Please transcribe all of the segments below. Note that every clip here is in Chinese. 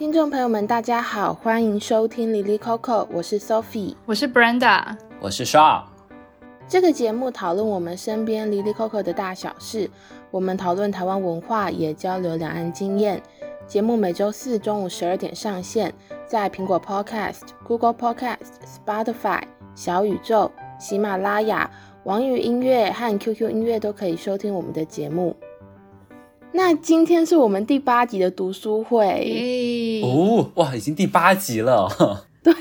听众朋友们，大家好，欢迎收听 Lily Coco，我是 Sophie，我是 Brenda，我是 Shaw。这个节目讨论我们身边 Lily Coco 的大小事，我们讨论台湾文化，也交流两岸经验。节目每周四中午十二点上线，在苹果 Podcast、Google Podcast、Spotify、小宇宙、喜马拉雅、网易音乐和 QQ 音乐都可以收听我们的节目。那今天是我们第八集的读书会。哦，哇，已经第八集了。对，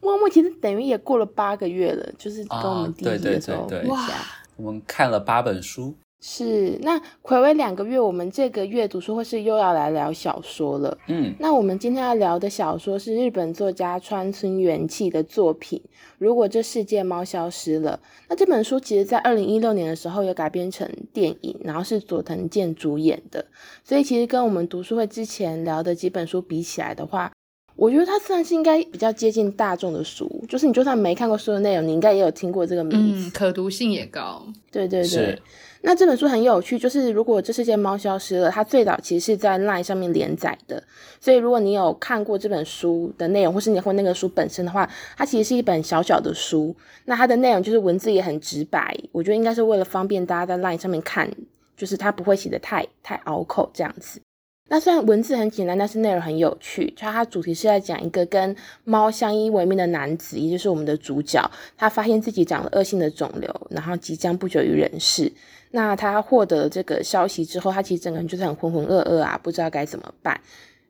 默默其实等于也过了八个月了，就是跟我们第一集的时候，对对。对对，哇，我们看了八本书。是，那睽违两个月，我们这个月读书会是又要来聊小说了。嗯，那我们今天要聊的小说是日本作家川村元气的作品。如果这世界猫消失了，那这本书其实在二零一六年的时候有改编成电影，然后是佐藤健主演的。所以其实跟我们读书会之前聊的几本书比起来的话，我觉得它算是应该比较接近大众的书，就是你就算没看过书的内容，你应该也有听过这个名字，嗯，可读性也高。对对对。那这本书很有趣，就是如果这世界猫消失了，它最早其实是在 LINE 上面连载的。所以如果你有看过这本书的内容，或是你或那个书本身的话，它其实是一本小小的书。那它的内容就是文字也很直白，我觉得应该是为了方便大家在 LINE 上面看，就是它不会写的太太拗口这样子。那虽然文字很简单，但是内容很有趣。它它主题是在讲一个跟猫相依为命的男子，也就是我们的主角，他发现自己长了恶性的肿瘤，然后即将不久于人世。那他获得这个消息之后，他其实整个人就是很浑浑噩噩啊，不知道该怎么办。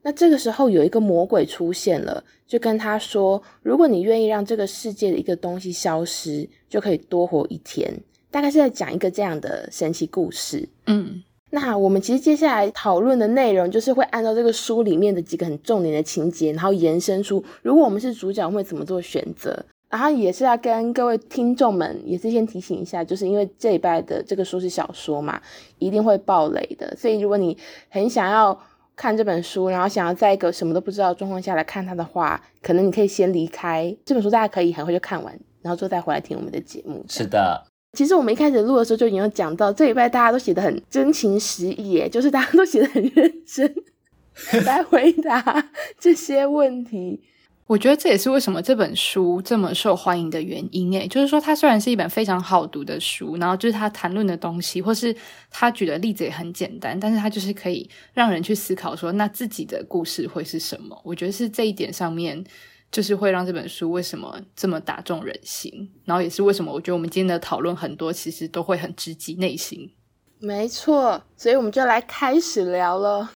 那这个时候有一个魔鬼出现了，就跟他说：“如果你愿意让这个世界的一个东西消失，就可以多活一天。”大概是在讲一个这样的神奇故事。嗯。那我们其实接下来讨论的内容，就是会按照这个书里面的几个很重点的情节，然后延伸出，如果我们是主角，会怎么做选择。然后也是要跟各位听众们，也是先提醒一下，就是因为这一拜的这个书是小说嘛，一定会爆雷的。所以如果你很想要看这本书，然后想要在一个什么都不知道的状况下来看它的话，可能你可以先离开这本书，大家可以很快就看完，然后之后再回来听我们的节目。是的。其实我们一开始录的时候就已经有讲到，这礼拜大家都写得很真情实意，诶，就是大家都写得很认真 来回答这些问题。我觉得这也是为什么这本书这么受欢迎的原因，诶，就是说它虽然是一本非常好读的书，然后就是他谈论的东西，或是他举的例子也很简单，但是他就是可以让人去思考说，那自己的故事会是什么？我觉得是这一点上面。就是会让这本书为什么这么打动人心，然后也是为什么我觉得我们今天的讨论很多其实都会很直击内心。没错，所以我们就来开始聊了。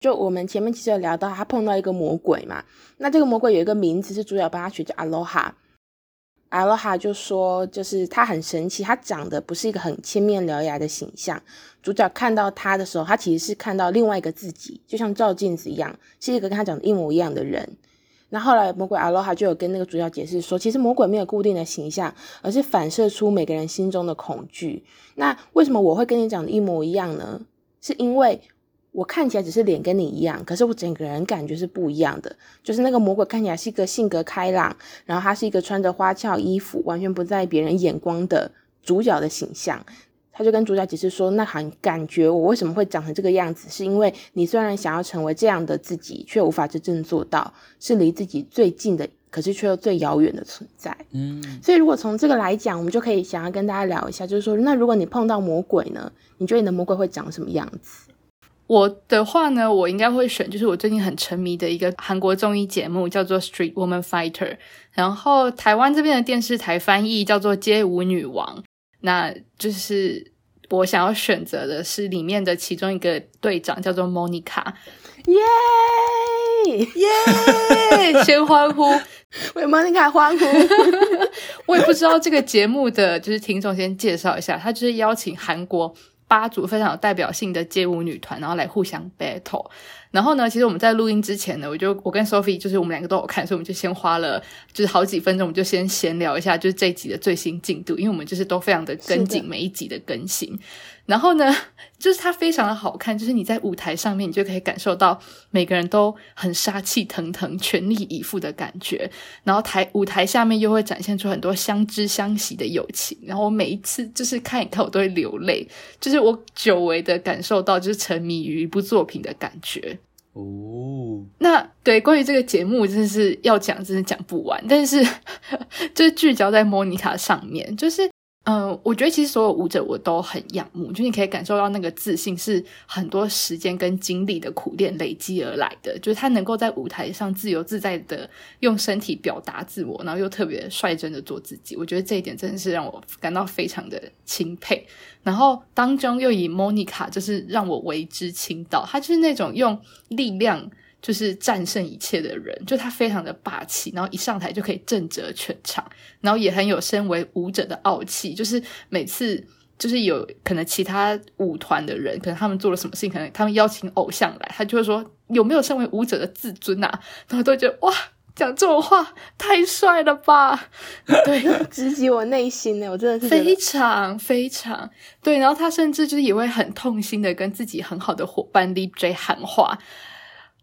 就我们前面其实有聊到，他碰到一个魔鬼嘛，那这个魔鬼有一个名字是主角帮他取，叫阿罗哈。阿罗哈就说，就是他很神奇，他长得不是一个很千面獠牙的形象。主角看到他的时候，他其实是看到另外一个自己，就像照镜子一样，是一个跟他长得一模一样的人。那后来魔鬼阿罗哈就有跟那个主角解释说，其实魔鬼没有固定的形象，而是反射出每个人心中的恐惧。那为什么我会跟你长得一模一样呢？是因为我看起来只是脸跟你一样，可是我整个人感觉是不一样的。就是那个魔鬼看起来是一个性格开朗，然后他是一个穿着花俏衣服，完全不在别人眼光的主角的形象。他就跟主角解释说：“那很感觉我为什么会长成这个样子，是因为你虽然想要成为这样的自己，却无法真正做到，是离自己最近的，可是却又最遥远的存在。”嗯，所以如果从这个来讲，我们就可以想要跟大家聊一下，就是说，那如果你碰到魔鬼呢？你觉得你的魔鬼会长什么样子？我的话呢，我应该会选，就是我最近很沉迷的一个韩国综艺节目，叫做《Street Woman Fighter》，然后台湾这边的电视台翻译叫做《街舞女王》。那就是我想要选择的是里面的其中一个队长，叫做莫妮卡，耶耶！先欢呼，为莫妮卡欢呼。我也不知道这个节目的就是听众先介绍一下，他就是邀请韩国八组非常有代表性的街舞女团，然后来互相 battle。然后呢，其实我们在录音之前呢，我就我跟 Sophie 就是我们两个都有看，所以我们就先花了就是好几分钟，我们就先闲聊一下就是这一集的最新进度，因为我们就是都非常的跟紧每一集的更新。然后呢，就是它非常的好看，就是你在舞台上面，你就可以感受到每个人都很杀气腾腾、全力以赴的感觉。然后台舞台下面又会展现出很多相知相惜的友情。然后我每一次就是看一看，我都会流泪，就是我久违的感受到就是沉迷于一部作品的感觉。哦，那对关于这个节目，真的是要讲，真的讲不完。但是 就是聚焦在莫妮卡上面，就是。嗯、我觉得其实所有舞者我都很仰慕，就是你可以感受到那个自信是很多时间跟精力的苦练累积而来的，就是他能够在舞台上自由自在的用身体表达自我，然后又特别率真的做自己。我觉得这一点真的是让我感到非常的钦佩。然后当中又以 Monica 就是让我为之倾倒，他就是那种用力量。就是战胜一切的人，就他非常的霸气，然后一上台就可以震慑全场，然后也很有身为舞者的傲气。就是每次就是有可能其他舞团的人，可能他们做了什么事情，可能他们邀请偶像来，他就会说有没有身为舞者的自尊啊？然后都觉得哇，讲这种话太帅了吧？对，直击我内心呢，我真的是非常非常对。然后他甚至就是也会很痛心的跟自己很好的伙伴 Lip J 喊话。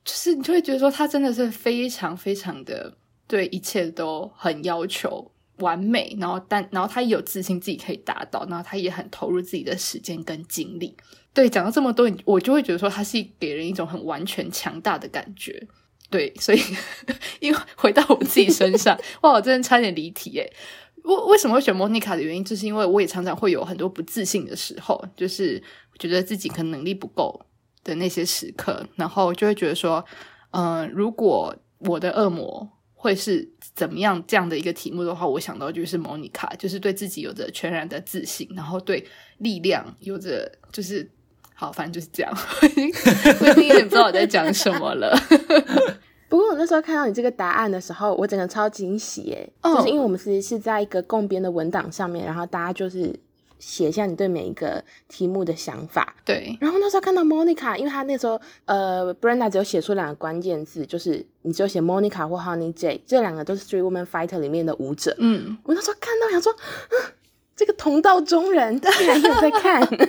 就是你就会觉得说他真的是非常非常的对一切都很要求完美，然后但然后他也有自信自己可以达到，然后他也很投入自己的时间跟精力。对，讲到这么多，我就会觉得说他是给人一种很完全强大的感觉。对，所以因为回到我自己身上，哇，我真的差点离题诶。为为什么会选莫妮卡的原因，就是因为我也常常会有很多不自信的时候，就是觉得自己可能能力不够。的那些时刻，然后就会觉得说，嗯、呃，如果我的恶魔会是怎么样这样的一个题目的话，我想到就是莫妮卡，就是对自己有着全然的自信，然后对力量有着就是好，反正就是这样。我已经有点不知道我在讲什么了。不过我那时候看到你这个答案的时候，我整个超惊喜耶！Oh. 就是因为我们其实是在一个共编的文档上面，然后大家就是。写下你对每一个题目的想法。对，然后那时候看到 Monica，因为他那时候呃，Brenda 只有写出两个关键字，就是你只有写 Monica 或 Honey J，这两个都是 Street Woman Fighter 里面的舞者。嗯，我那时候看到想说，嗯，这个同道中人 竟然有在看，因为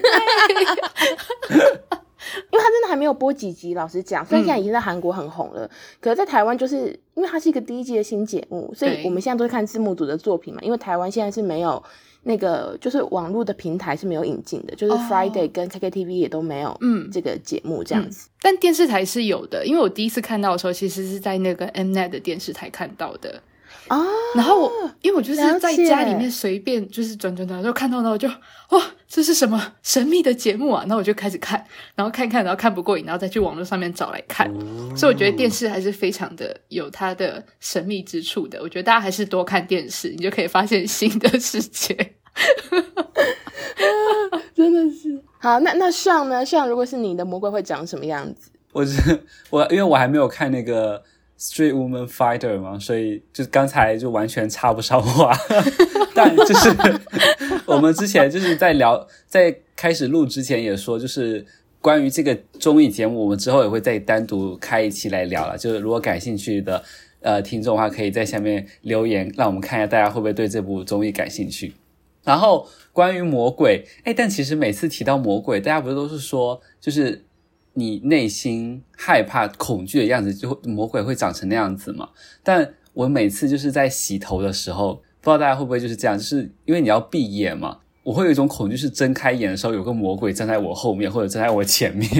他真的还没有播几集，老实讲，虽然现在已经在韩国很红了，嗯、可是在台湾就是因为它是一个第一季的新节目，所以我们现在都是看字幕组的作品嘛，因为台湾现在是没有。那个就是网络的平台是没有引进的，就是 Friday 跟 KKTV 也都没有，嗯，这个节目这样子、嗯嗯。但电视台是有的，因为我第一次看到的时候，其实是在那个 Mnet 的电视台看到的啊。然后我因为我就是在家里面随便就是转转转，就看到了，我就哇，这是什么神秘的节目啊？那我就开始看，然后看看，然后看不过瘾，然后再去网络上面找来看。哦、所以我觉得电视还是非常的有它的神秘之处的。我觉得大家还是多看电视，你就可以发现新的世界。真的是好，那那上呢？上如果是你的魔鬼会长什么样子？我是我，因为我还没有看那个 Street Woman Fighter 嘛，所以就刚才就完全插不上话。但就是我们之前就是在聊，在开始录之前也说，就是关于这个综艺节目，我们之后也会再单独开一期来聊了。就是如果感兴趣的呃听众的话，可以在下面留言，让我们看一下大家会不会对这部综艺感兴趣。然后关于魔鬼，哎，但其实每次提到魔鬼，大家不是都是说，就是你内心害怕、恐惧的样子，就会魔鬼会长成那样子嘛？但我每次就是在洗头的时候，不知道大家会不会就是这样，就是因为你要闭眼嘛，我会有一种恐惧，是睁开眼的时候有个魔鬼站在我后面或者站在我前面。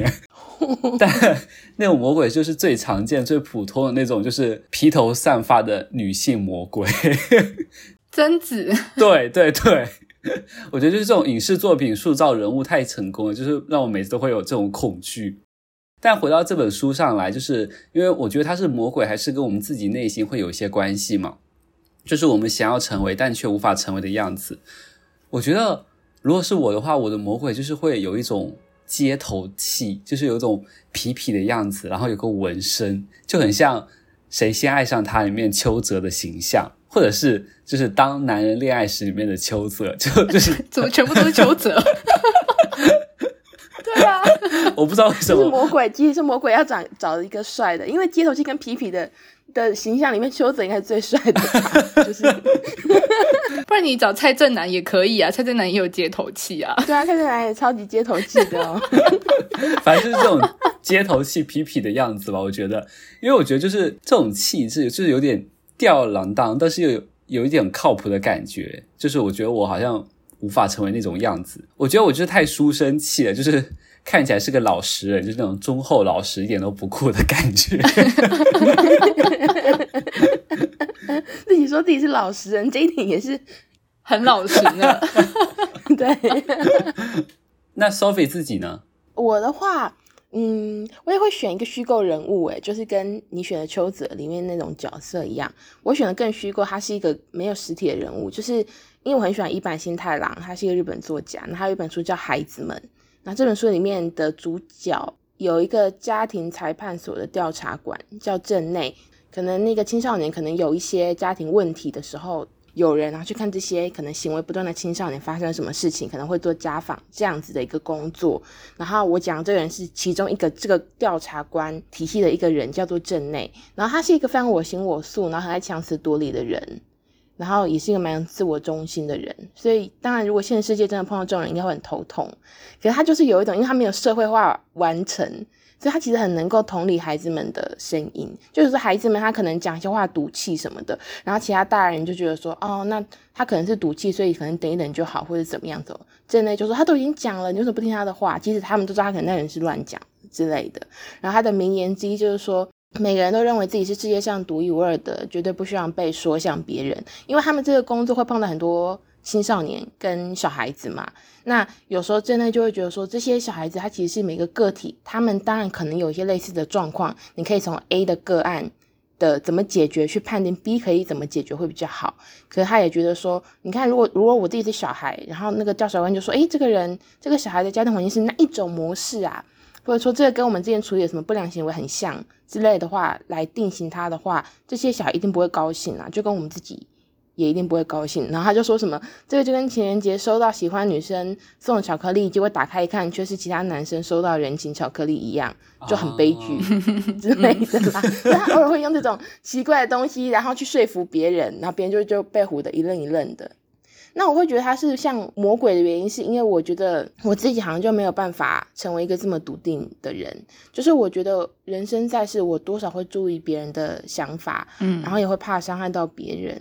但那种魔鬼就是最常见、最普通的那种，就是披头散发的女性魔鬼。贞子，对 对对，我觉得就是这种影视作品塑造人物太成功了，就是让我每次都会有这种恐惧。但回到这本书上来，就是因为我觉得他是魔鬼，还是跟我们自己内心会有一些关系嘛？就是我们想要成为但却无法成为的样子。我觉得如果是我的话，我的魔鬼就是会有一种街头气，就是有一种痞痞的样子，然后有个纹身，就很像《谁先爱上他》里面邱泽的形象。或者是就是当男人恋爱时里面的秋泽，就就是 怎么全部都是邱泽？对啊，我不知道为什么。是魔鬼，其实是魔鬼要找找一个帅的，因为街头气跟皮皮的的形象里面，秋泽应该是最帅的，就是。不然你找蔡正南也可以啊，蔡正南也有街头气啊，对啊，蔡正南也超级街头气的哦，反正就是这种街头气痞痞的样子吧，我觉得，因为我觉得就是这种气质就是有点。吊儿郎当，但是又有有一点靠谱的感觉，就是我觉得我好像无法成为那种样子。我觉得我就是太书生气了，就是看起来是个老实人，就是那种忠厚老实，一点都不酷的感觉。自己说自己是老实人，这一点也是很老实的。对。那 Sophie 自己呢？我的话，嗯，我也会选一个虚构人物，诶，就是跟你选的邱泽里面那种角色一样，我选的更虚构，他是一个没有实体的人物，就是因为我很喜欢一坂新太郎，他是一个日本作家，那他有一本书叫《孩子们》，那这本书里面的主角有一个家庭裁判所的调查官叫镇内，可能那个青少年可能有一些家庭问题的时候。有人然后去看这些可能行为不断的青少年发生了什么事情，可能会做家访这样子的一个工作。然后我讲这个人是其中一个这个调查官体系的一个人，叫做镇内。然后他是一个非常我行我素，然后很爱强词夺理的人，然后也是一个蛮自我中心的人。所以当然，如果现实世界真的碰到这种人，应该会很头痛。可是他就是有一种，因为他没有社会化完成。所以他其实很能够同理孩子们的声音，就是说孩子们他可能讲一些话赌气什么的，然后其他大人就觉得说，哦，那他可能是赌气，所以可能等一等就好，或者怎么样子。这类就说他都已经讲了，你为什么不听他的话？即使他们都知道他可能那人是乱讲之类的。然后他的名言之一就是说，每个人都认为自己是世界上独一无二的，绝对不需要被说像别人，因为他们这个工作会碰到很多。青少年跟小孩子嘛，那有时候真的就会觉得说，这些小孩子他其实是每个个体，他们当然可能有一些类似的状况，你可以从 A 的个案的怎么解决去判定 B 可以怎么解决会比较好。可是他也觉得说，你看，如果如果我自己是小孩，然后那个调查官就说，诶，这个人这个小孩的家庭环境是那一种模式啊？或者说这个跟我们之前处理的什么不良行为很像之类的话来定型他的话，这些小孩一定不会高兴啊，就跟我们自己。也一定不会高兴，然后他就说什么，这个就跟情人节收到喜欢女生送的巧克力，结果打开一看却是其他男生收到人情巧克力一样，就很悲剧之类的啦。他偶尔会用这种奇怪的东西，然后去说服别人，然后别人就就被唬得一愣一愣的。那我会觉得他是像魔鬼的原因，是因为我觉得我自己好像就没有办法成为一个这么笃定的人，就是我觉得人生在世，我多少会注意别人的想法，嗯，然后也会怕伤害到别人。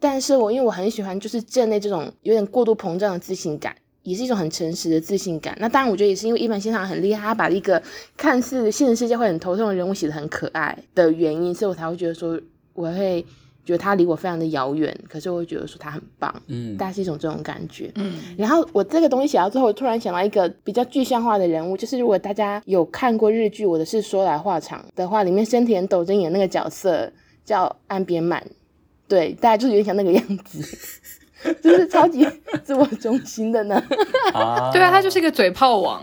但是我因为我很喜欢就是镇内这种有点过度膨胀的自信感，也是一种很诚实的自信感。那当然，我觉得也是因为伊坂幸太郎很厉害，他把一个看似现实世界会很头痛的人物写得很可爱的原因，所以我才会觉得说，我会觉得他离我非常的遥远，可是我会觉得说他很棒，嗯，大概是一种这种感觉，嗯。然后我这个东西写到最后，我突然想到一个比较具象化的人物，就是如果大家有看过日剧《我的事说来话长》的话，里面深田斗真演那个角色叫岸边满。对，大家就是有点像那个样子，就是超级自我中心的呢。啊，对啊，他就是一个嘴炮王。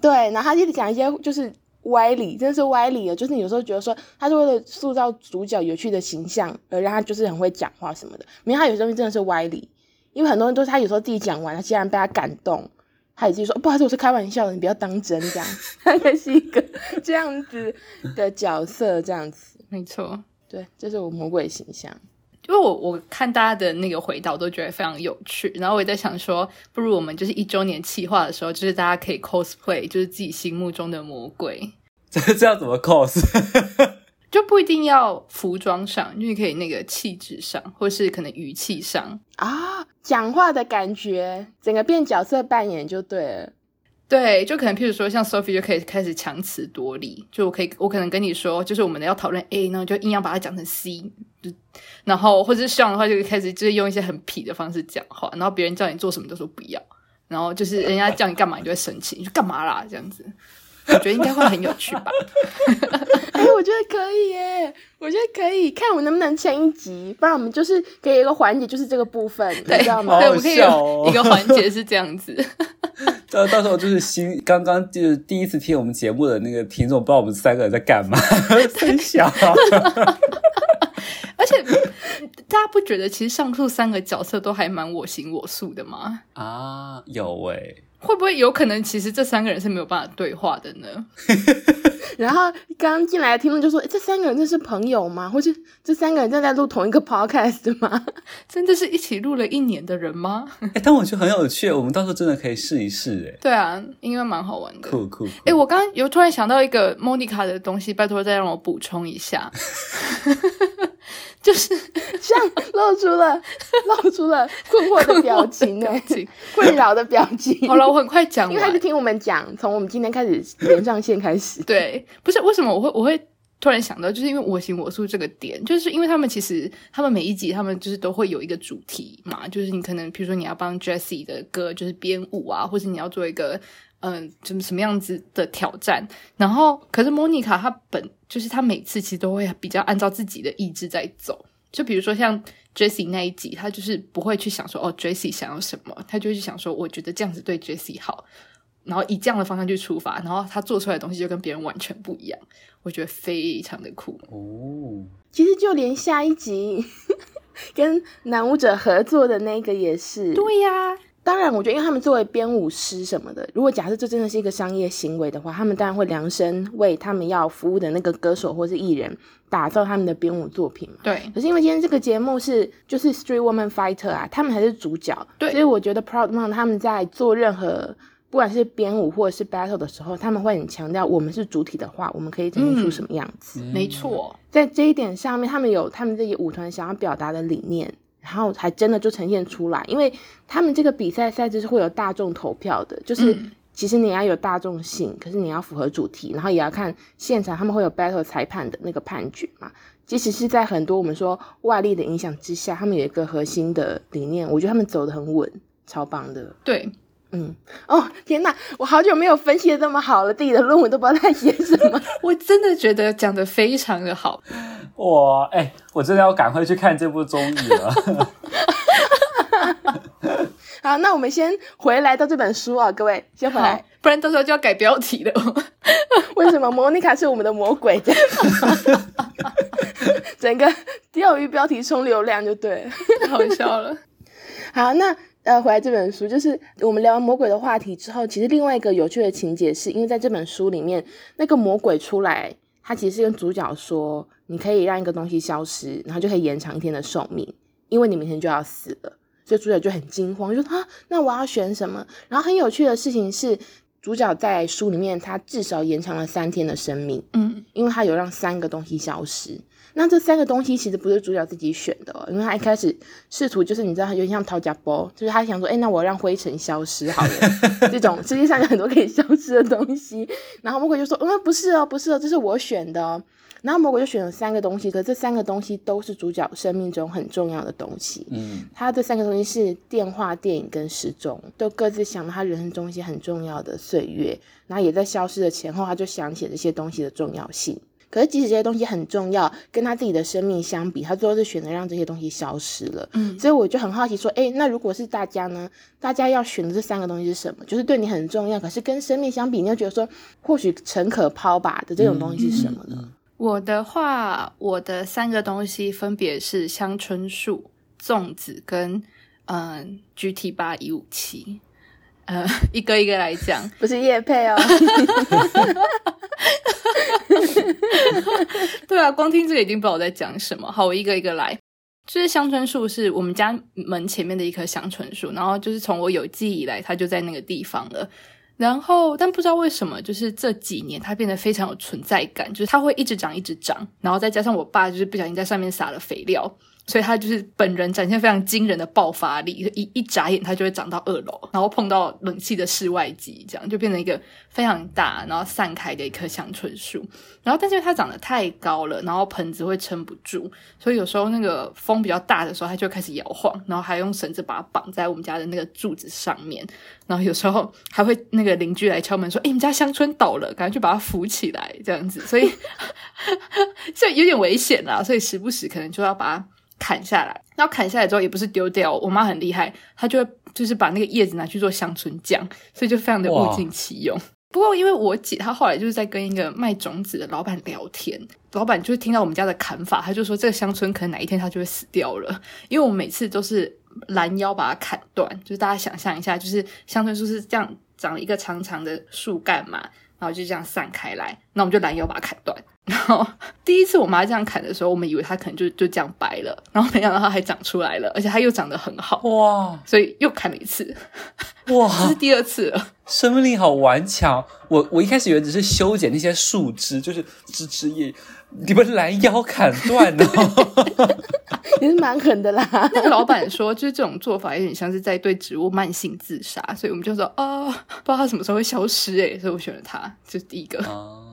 对，然后他一直讲一些就是歪理，真的是歪理的。就是你有时候觉得说，他是为了塑造主角有趣的形象，而让他就是很会讲话什么的。没有，他有些东西真的是歪理，因为很多人都是他有时候自己讲完，他竟然被他感动，他也自己说不好意思，我是开玩笑的，你不要当真这样。他也是一个这样子的角色，这样子。没错，对，这是我魔鬼形象。因为我我看大家的那个回答，我都觉得非常有趣。然后我也在想说，不如我们就是一周年企划的时候，就是大家可以 cosplay，就是自己心目中的魔鬼。这 这要怎么 cos？就不一定要服装上，因为可以那个气质上，或是可能语气上啊，讲话的感觉，整个变角色扮演就对了。对，就可能譬如说，像 Sophie 就可以开始强词夺理，就我可以，我可能跟你说，就是我们要讨论 A，然后就硬要把它讲成 C，就然后或者是像的话，就开始就是用一些很痞的方式讲话，然后别人叫你做什么都说不要，然后就是人家叫你干嘛，你就会生气，你说干嘛啦这样子。我觉得应该会很有趣吧？哎、欸，我觉得可以耶！我觉得可以，看我能不能前一集，不然我们就是可以一个环节，就是这个部分，对你知道吗？对，我们可以有一个环节是这样子。到到时候就是新刚刚就是第一次听我们节目的那个听众，不知道我们三个人在干嘛，真小。而且大家不觉得其实上述三个角色都还蛮我行我素的吗？啊，有哎、欸。会不会有可能，其实这三个人是没有办法对话的呢？然后刚进来的听众就说：“这三个人这是朋友吗？或是这三个人正在录同一个 podcast 吗？真的是一起录了一年的人吗？” 哎，但我觉得很有趣，我们到时候真的可以试一试。哎，对啊，应该蛮好玩的。酷酷。哎，我刚刚有突然想到一个莫妮卡的东西，拜托再让我补充一下。就是 像露出了露出了困惑的表情呢，困扰的表情。好了，我很快讲完，因为他就听我们讲，从我们今天开始连上线开始。对，不是为什么我会我会突然想到，就是因为我行我素这个点，就是因为他们其实他们每一集他们就是都会有一个主题嘛，就是你可能比如说你要帮 Jessie 的歌就是编舞啊，或者你要做一个。嗯，怎么什么样子的挑战？然后，可是莫妮卡她本就是她每次其实都会比较按照自己的意志在走。就比如说像 Jessie 那一集，她就是不会去想说哦，Jessie 想要什么，她就会去想说，我觉得这样子对 Jessie 好，然后以这样的方向去出发，然后她做出来的东西就跟别人完全不一样。我觉得非常的酷哦。其实就连下一集跟男舞者合作的那个也是，对呀、啊。当然，我觉得，因为他们作为编舞师什么的，如果假设这真的是一个商业行为的话，他们当然会量身为他们要服务的那个歌手或是艺人打造他们的编舞作品嘛。对。可是因为今天这个节目是就是 Street Woman Fighter 啊，他们才是主角。对。所以我觉得 Proud Mom 他们在做任何不管是编舞或者是 battle 的时候，他们会很强调，我们是主体的话，我们可以呈现出什么样子。嗯、没错，在这一点上面，他们有他们自己舞团想要表达的理念。然后还真的就呈现出来，因为他们这个比赛赛制是会有大众投票的，就是其实你要有大众性，可是你要符合主题，然后也要看现场他们会有 battle 裁判的那个判决嘛。即使是在很多我们说外力的影响之下，他们有一个核心的理念，我觉得他们走得很稳，超棒的。对。嗯，哦天哪，我好久没有分析的这么好了，自己的论文都不知道在写什么。我真的觉得讲的非常的好，哇，哎、欸，我真的要赶快去看这部综艺了。好，那我们先回来到这本书啊，各位先回来，不然到时候就要改标题了。为什么莫妮卡是我们的魔鬼？整个钓鱼标题冲流量就对了，太好笑了。好，那。呃，回来这本书就是我们聊完魔鬼的话题之后，其实另外一个有趣的情节是，因为在这本书里面，那个魔鬼出来，他其实是跟主角说，你可以让一个东西消失，然后就可以延长一天的寿命，因为你明天就要死了，所以主角就很惊慌，就说啊，那我要选什么？然后很有趣的事情是，主角在书里面他至少延长了三天的生命，嗯，因为他有让三个东西消失。那这三个东西其实不是主角自己选的哦，因为他一开始试图就是你知道，有点像陶家波，就是他想说，哎，那我让灰尘消失好了，这种世界上有很多可以消失的东西。然后魔鬼就说，嗯，不是哦，不是哦，这是我选的哦。然后魔鬼就选了三个东西，可是这三个东西都是主角生命中很重要的东西。嗯，他这三个东西是电话、电影跟时钟，都各自想到他人生中一些很重要的岁月，然后也在消失的前后，他就想起了这些东西的重要性。可是，即使这些东西很重要，跟他自己的生命相比，他最后是选择让这些东西消失了。嗯，所以我就很好奇，说，诶，那如果是大家呢？大家要选的这三个东西是什么？就是对你很重要，可是跟生命相比，你又觉得说，或许诚可抛吧的这种东西是什么呢？嗯，我的话，我的三个东西分别是香椿树、粽子跟嗯 GT 八一五七。呃，一个一个来讲，不是叶配哦。对啊，光听这个已经不知道我在讲什么。好，我一个一个来。就是香椿树是我们家门前面的一棵香椿树，然后就是从我有记忆以来，它就在那个地方了。然后，但不知道为什么，就是这几年它变得非常有存在感，就是它会一直长，一直长。然后再加上我爸就是不小心在上面撒了肥料。所以他就是本人展现非常惊人的爆发力，一一眨眼他就会长到二楼，然后碰到冷气的室外机，这样就变成一个非常大然后散开的一棵香椿树。然后但是它长得太高了，然后盆子会撑不住，所以有时候那个风比较大的时候，它就开始摇晃，然后还用绳子把它绑在我们家的那个柱子上面。然后有时候还会那个邻居来敲门说：“诶，你们家香椿倒了，赶快去把它扶起来。”这样子，所以 所以有点危险啦，所以时不时可能就要把它。砍下来，然后砍下来之后也不是丢掉，我妈很厉害，她就会就是把那个叶子拿去做香椿酱，所以就非常的物尽其用。不过因为我姐她后来就是在跟一个卖种子的老板聊天，老板就是听到我们家的砍法，他就说这个香椿可能哪一天它就会死掉了，因为我每次都是拦腰把它砍断，就是大家想象一下，就是香椿树是这样长了一个长长的树干嘛，然后就这样散开来，那我们就拦腰把它砍断。然后第一次我妈这样砍的时候，我们以为它可能就就这样白了，然后没想到它还长出来了，而且它又长得很好哇！所以又砍了一次，哇！这是第二次了，生命力好顽强。我我一开始以为只是修剪那些树枝，就是枝枝叶。你们拦腰砍断哦，也是蛮狠的啦。那个老板说，就是这种做法有点像是在对植物慢性自杀，所以我们就说啊，不知道它什么时候会消失诶，所以我选了它，这、就是第一个。哦、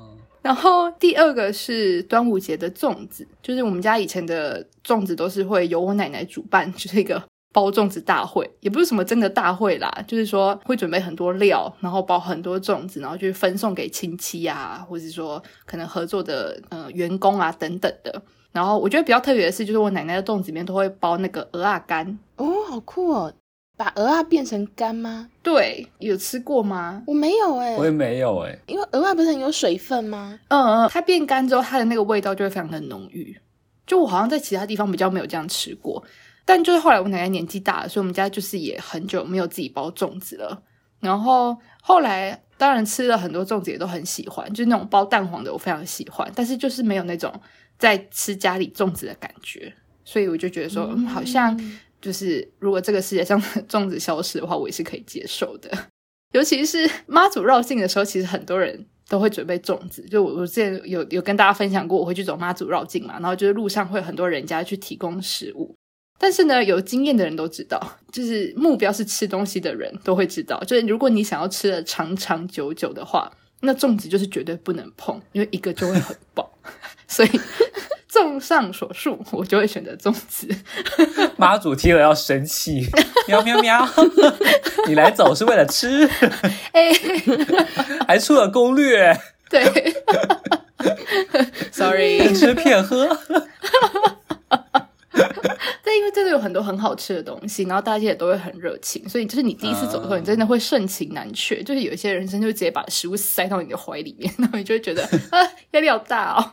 然后第二个是端午节的粽子，就是我们家以前的粽子都是会由我奶奶主办，就是一个。包粽子大会也不是什么真的大会啦，就是说会准备很多料，然后包很多粽子，然后去分送给亲戚啊，或者是说可能合作的呃员工啊等等的。然后我觉得比较特别的是，就是我奶奶的粽子里面都会包那个蚵仔干哦，好酷哦！把鹅啊变成干吗？对，有吃过吗？我没有哎、欸，我也没有哎、欸，因为蚵仔不是很有水分吗？嗯嗯，它变干之后，它的那个味道就会非常的浓郁。就我好像在其他地方比较没有这样吃过。但就是后来我奶奶年纪大了，所以我们家就是也很久没有自己包粽子了。然后后来当然吃了很多粽子，也都很喜欢，就是那种包蛋黄的我非常喜欢，但是就是没有那种在吃家里粽子的感觉。所以我就觉得说，嗯，好像就是如果这个世界上的 粽子消失的话，我也是可以接受的。尤其是妈祖绕境的时候，其实很多人都会准备粽子。就我我之前有有跟大家分享过，我会去走妈祖绕境嘛，然后就是路上会很多人家去提供食物。但是呢，有经验的人都知道，就是目标是吃东西的人都会知道，就是如果你想要吃的长长久久的话，那粽子就是绝对不能碰，因为一个就会很饱。所以，综上所述，我就会选择粽子。妈祖听了要生气，喵 喵喵！你来走是为了吃，哎，还出了攻略。对，sorry，骗吃骗喝。因为真的有很多很好吃的东西，然后大家也都会很热情，所以就是你第一次走的时候，你真的会盛情难却。就是有一些人生就直接把食物塞到你的怀里面，然后你就会觉得啊，压力好大哦。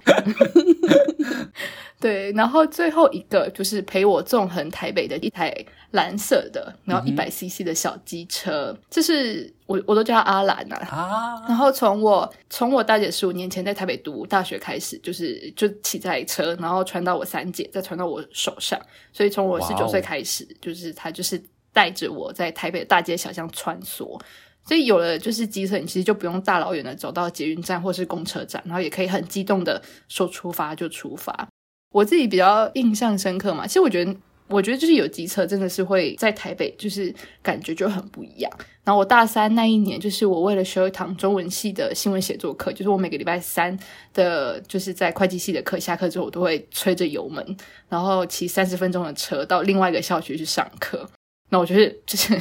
对，然后最后一个就是陪我纵横台北的一台蓝色的，然后一百 CC 的小机车，这是我我都叫他阿兰啊。啊，然后从我从我大姐十五年前在台北读大学开始，就是就骑这台车，然后传到我三姐，再传到我手上，所以从我十九岁开始.就是他就是带着我在台北的大街小巷穿梭。所以有了就是机车，你其实就不用大老远的走到捷运站或是公车站，然后也可以很激动的说出发就出发。我自己比较印象深刻嘛，其实我觉得，我觉得就是有机车真的是会在台北，就是感觉就很不一样。然后我大三那一年，就是我为了修一堂中文系的新闻写作课，就是我每个礼拜三的，就是在会计系的课下课之后，我都会吹着油门，然后骑三十分钟的车到另外一个校区去上课。那我觉得就是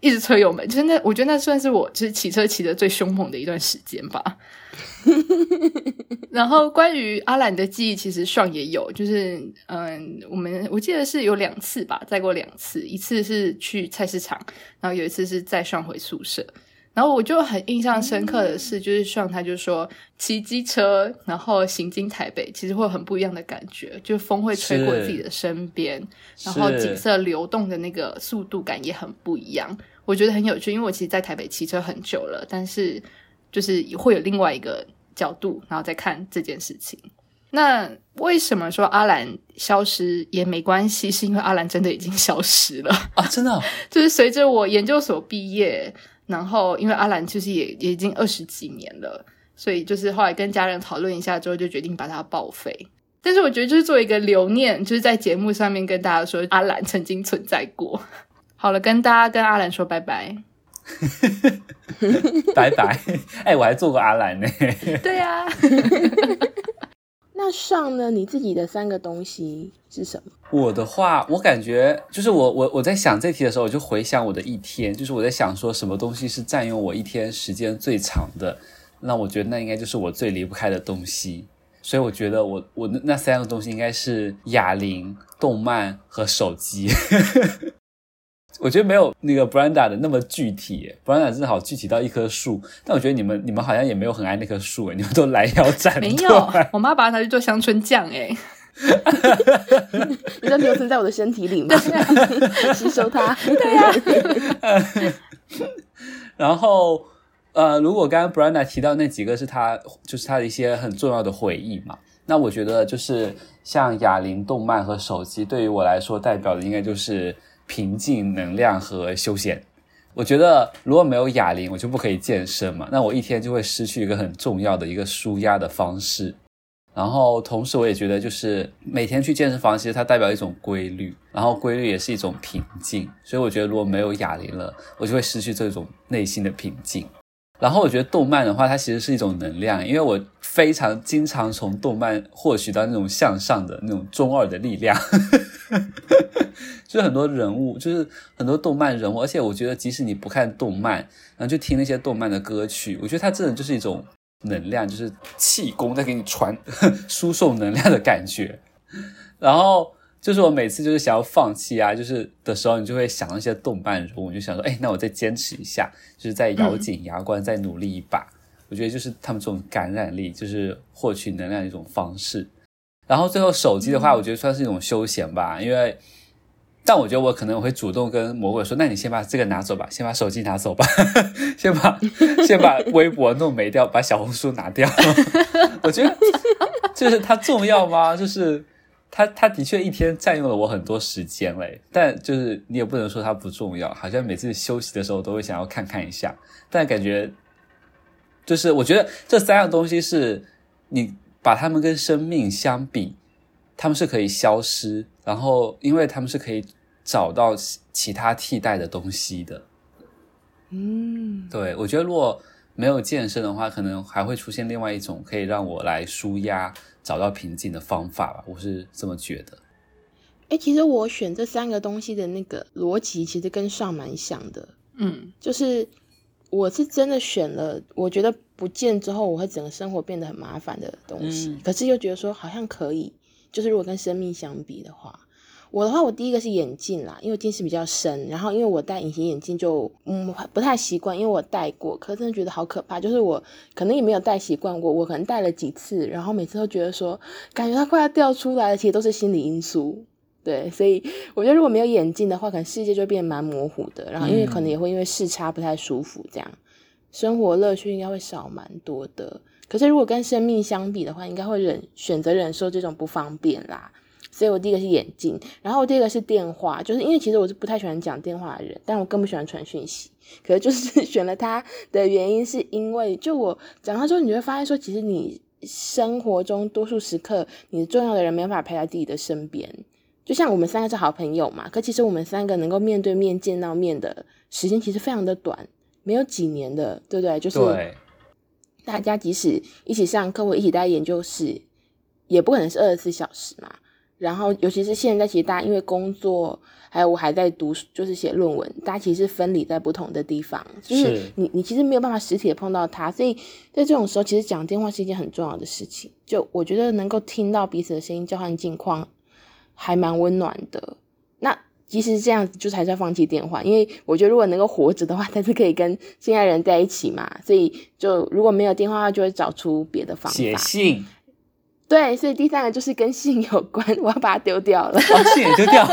一直吹油门，就是那我觉得那算是我就是骑车骑得最凶猛的一段时间吧。然后关于阿兰的记忆，其实 Sean 也有，就是嗯，我们我记得是有两次吧，载过两次，一次是去菜市场，然后有一次是载 Sean 回宿舍。然后我就很印象深刻的是，就是上他就说骑机车，然后行经台北，其实会有很不一样的感觉，就风会吹过自己的身边，然后景色流动的那个速度感也很不一样。我觉得很有趣，因为我其实，在台北骑车很久了，但是就是会有另外一个角度，然后再看这件事情。那为什么说阿兰消失也没关系？是因为阿兰真的已经消失了啊！真的，哦，就是随着我研究所毕业。然后，因为阿兰其实也也已经二十几年了，所以就是后来跟家人讨论一下之后，就决定把它报废。但是我觉得，就是做一个留念，就是在节目上面跟大家说，阿兰曾经存在过。好了，跟大家跟阿兰说拜拜，拜拜。哎，我还做过阿兰呢。对呀、啊。那上呢？你自己的三个东西是什么？我的话，我感觉就是我我我在想这题的时候，我就回想我的一天，就是我在想说什么东西是占用我一天时间最长的，那我觉得那应该就是我最离不开的东西。所以我觉得我我那那三个东西应该是哑铃、动漫和手机。我觉得没有那个 Brenda 的那么具体，Brenda 真的好具体到一棵树。但我觉得你们你们好像也没有很爱那棵树，你们都拦腰斩断。没有，我妈把它拿去做香椿酱，哎，你就留存在我的身体里吗，吸收它。对呀、啊。然后呃，如果刚刚 Brenda 提到那几个是他，就是他的一些很重要的回忆嘛，那我觉得就是像哑铃、动漫和手机，对于我来说代表的应该就是平静、能量和休闲。我觉得如果没有哑铃，我就不可以健身嘛，那我一天就会失去一个很重要的一个舒压的方式。然后同时我也觉得，就是每天去健身房，其实它代表一种规律，然后规律也是一种平静。所以我觉得如果没有哑铃了，我就会失去这种内心的平静。然后我觉得动漫的话，它其实是一种能量，因为我非常经常从动漫获取到那种向上的那种中二的力量，就是很多人物，就是很多动漫人物，而且我觉得即使你不看动漫，然后就听那些动漫的歌曲，我觉得它真的就是一种能量，就是气功在给你传 输送能量的感觉，然后。就是我每次就是想要放弃啊，就是的时候，你就会想到一些动漫人物，我就想说，哎，那我再坚持一下，就是再咬紧牙关，再努力一把。嗯。我觉得就是他们这种感染力，就是获取能量的一种方式。然后最后手机的话，我觉得算是一种休闲吧，因为，但我觉得我可能会主动跟魔鬼说，那你先把这个拿走吧，先把手机拿走吧，先把 先把微博弄没掉，把小红书拿掉。我觉得就是它重要吗？就是。他他的确一天占用了我很多时间嘞，但就是你也不能说它不重要，好像每次休息的时候都会想要看看一下，但感觉就是我觉得这三样东西是你把它们跟生命相比，它们是可以消失，然后因为它们是可以找到其他替代的东西的。嗯，对，我觉得如果没有健身的话，可能还会出现另外一种可以让我来舒压。找到平静的方法吧，我是这么觉得。哎，其实我选这三个东西的那个逻辑，其实跟上蛮像的。嗯，就是我是真的选了，我觉得不见之后，我会整个生活变得很麻烦的东西。嗯，可是又觉得说好像可以，就是如果跟生命相比的话。我的话，我第一个是眼镜啦，因为近视比较深，然后因为我戴隐形眼镜就嗯不太习惯，因为我戴过，可是真的觉得好可怕，就是我可能也没有戴习惯过，我可能戴了几次，然后每次都觉得说感觉它快要掉出来了，其实都是心理因素，对，所以我觉得如果没有眼镜的话，可能世界就变蛮模糊的，然后因为可能也会因为视差不太舒服，这样生活乐趣应该会少蛮多的。可是如果跟生命相比的话，应该会忍选择忍受这种不方便啦。所以我第一个是眼镜，然后第二个是电话，就是因为其实我是不太喜欢讲电话的人，但我更不喜欢传讯息。可是就是 选了它的原因，是因为就我讲到之后，你会发现说，其实你生活中多数时刻，你重要的人没办法陪在自己的身边。就像我们三个是好朋友嘛，可其实我们三个能够面对面见到面的时间其实非常的短，没有几年的，对不对？就是大家即使一起上课或一起待研究室，也不可能是二十四小时嘛。然后，尤其是现在，其实大家因为工作，还有我还在读，就是写论文，大家其实是分离在不同的地方，就是你你其实没有办法实体的碰到他，所以在这种时候，其实讲电话是一件很重要的事情。就我觉得能够听到彼此的声音，交换近况，还蛮温暖的。那即使是这样子，就是还是要放弃电话，因为我觉得如果能够活着的话，还是可以跟心爱人在一起嘛。所以就如果没有电话，就会找出别的方法。写信。对，所以第三个就是跟信有关，我要把它丢掉了。把信也丢掉。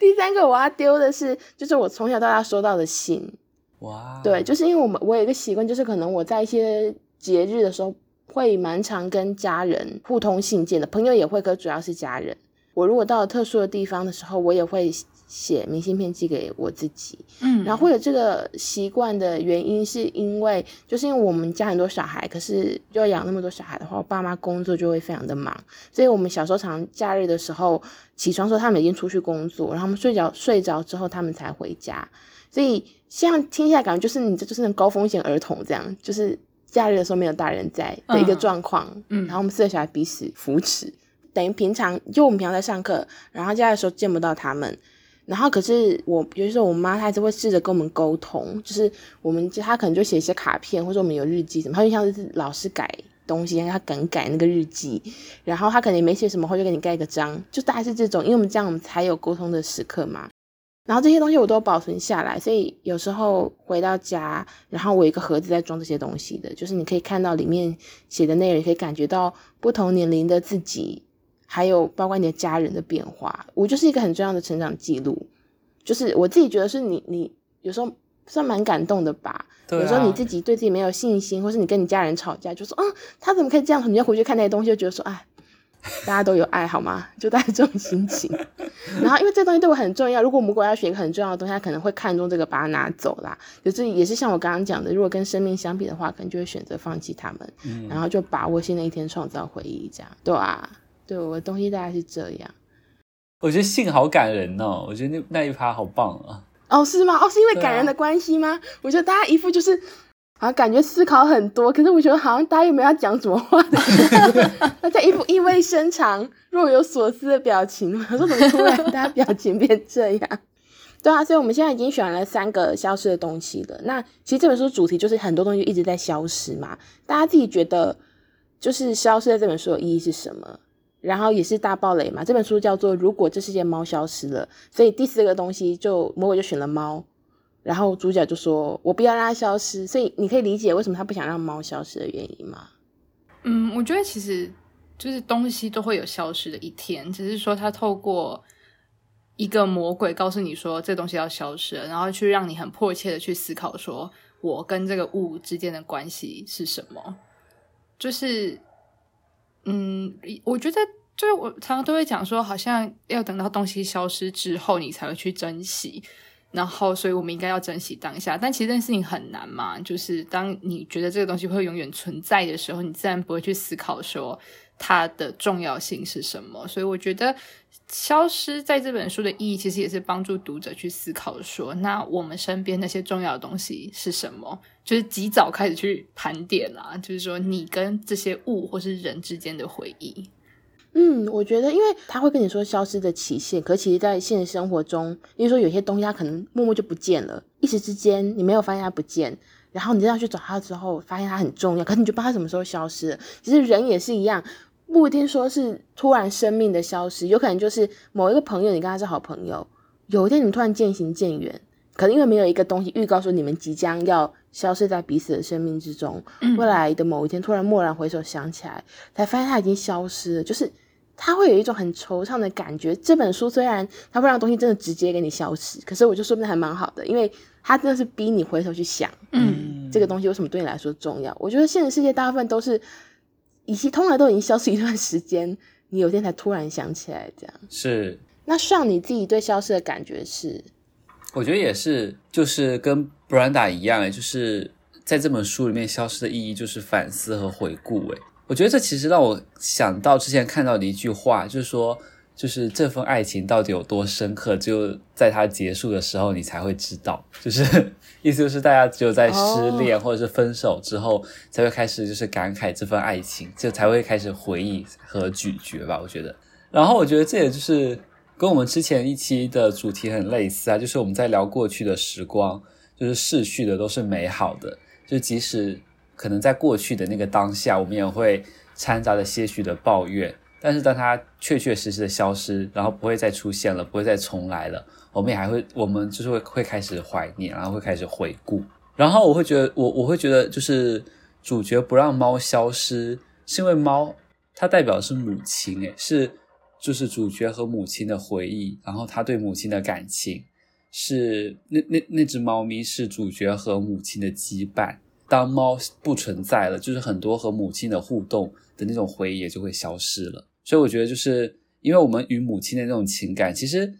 第三个我要丢的是，就是我从小到大收到的信。哇。对，就是因为我们我有一个习惯，就是可能我在一些节日的时候会蛮常跟家人互通信件的，朋友也会，可主要是家人。我如果到了特殊的地方的时候，我也会。写明信片寄给我自己，嗯，然后会有这个习惯的原因，是因为就是因为我们家很多小孩，可是要养那么多小孩的话，我爸妈工作就会非常的忙，所以我们小时候常假日的时候起床时候，他们已经出去工作，然后我们睡觉睡着之后，他们才回家，所以像听下来感觉就是你这就是那种高风险儿童这样，就是假日的时候没有大人在的一个状况，嗯，然后我们四个小孩彼此扶持，等于平常就我们平常在上课，然后假日的时候见不到他们。然后可是我，比如说我妈，她还是会试着跟我们沟通，就是我们就她可能就写一些卡片，或者我们有日记什么，她就像是老师改东西，她敢改那个日记，然后她可能也没写什么，或就给你盖个章，就大概是这种，因为我们这样我们才有沟通的时刻嘛。然后这些东西我都保存下来，所以有时候回到家，然后我一个盒子在装这些东西的，就是你可以看到里面写的内容，可以感觉到不同年龄的自己。还有包括你的家人的变化，我就是一个很重要的成长记录。就是我自己觉得是你，你有时候算蛮感动的吧。对啊、有时候你自己对自己没有信心，或是你跟你家人吵架，就说嗯，他怎么可以这样？你要回去看那些东西，就觉得说哎。大家都有爱好吗？就带这种心情。然后，因为这东西对我很重要，如果我们如果要选一个很重要的东西，他可能会看中这个，把它拿走啦。就是也是像我刚刚讲的，如果跟生命相比的话，可能就会选择放弃他们，嗯、然后就把握新的一天，创造回忆，这样对啊，对，我的东西大概是这样。我觉得信好感人哦，我觉得那那一趴好棒啊。哦，是吗？哦，是因为感人的关系吗？啊、我觉得大家一副就是。啊，感觉思考很多，可是我觉得好像大家又没有要讲什么话的，大家一副意味深长、若有所思的表情。我说怎么突然大家表情变这样？对啊，所以我们现在已经选了三个消失的东西了。那其实这本书主题就是很多东西一直在消失嘛。大家自己觉得，就是消失在这本书的意义是什么？然后也是大暴雷嘛。这本书叫做《如果这世界猫消失了》，所以第四个东西就魔鬼就选了猫。然后主角就说：“我不要让它消失。”所以你可以理解为什么他不想让猫消失的原因吗？嗯，我觉得其实就是东西都会有消失的一天，只是说他透过一个魔鬼告诉你说这东西要消失了，然后去让你很迫切的去思考说我跟这个物之间的关系是什么。就是，嗯，我觉得就是我常常都会讲说，好像要等到东西消失之后，你才会去珍惜。然后，所以我们应该要珍惜当下。但其实这件事情很难嘛，就是当你觉得这个东西会永远存在的时候，你自然不会去思考说它的重要性是什么。所以我觉得，消失在这本书的意义，其实也是帮助读者去思考说，那我们身边那些重要的东西是什么？就是及早开始去盘点啦，就是说你跟这些物或是人之间的回忆。嗯，我觉得，因为他会跟你说消失的期限，可其实，在现实生活中，因为说有些东西它可能默默就不见了，一时之间你没有发现它不见，然后你这样去找它之后，发现它很重要，可是你就不知道它什么时候消失了。其实人也是一样，不一定说是突然生命的消失，有可能就是某一个朋友，你跟他是好朋友，有一天你突然渐行渐远，可能因为没有一个东西预告说你们即将要消失在彼此的生命之中，未来的某一天突然蓦然回首想起来，才发现他已经消失了，就是。他会有一种很惆怅的感觉。这本书虽然它会让东西真的直接给你消失，可是我就说不定还蛮好的，因为它真的是逼你回头去想，嗯，这个东西为什么对你来说重要？我觉得现实世界大部分都是，以及通常都已经消失一段时间，你有一天才突然想起来，这样是。那像你自己对消失的感觉是？我觉得也是，就是跟 Brenda 一样，就是在这本书里面，消失的意义就是反思和回顾，哎我觉得这其实让我想到之前看到的一句话，就是说，就是这份爱情到底有多深刻，只有在它结束的时候你才会知道。就是意思就是大家只有在失恋或者是分手之后，才会开始就是感慨这份爱情，就才会开始回忆和咀嚼吧。我觉得，然后我觉得这也就是跟我们之前一期的主题很类似啊，就是我们在聊过去的时光，就是逝去的都是美好的，就即使。可能在过去的那个当下，我们也会掺杂着些许的抱怨，但是当它确确实实的消失，然后不会再出现了，不会再重来了，我们也还会，我们就是会会开始怀念，然后会开始回顾，然后我会觉得，我我会觉得，就是主角不让猫消失，是因为猫它代表的是母亲，诶，是就是主角和母亲的回忆，然后他对母亲的感情，是那那那只猫咪是主角和母亲的羁绊。当猫不存在了，就是很多和母亲的互动的那种回忆也就会消失了。所以我觉得，就是因为我们与母亲的那种情感，其实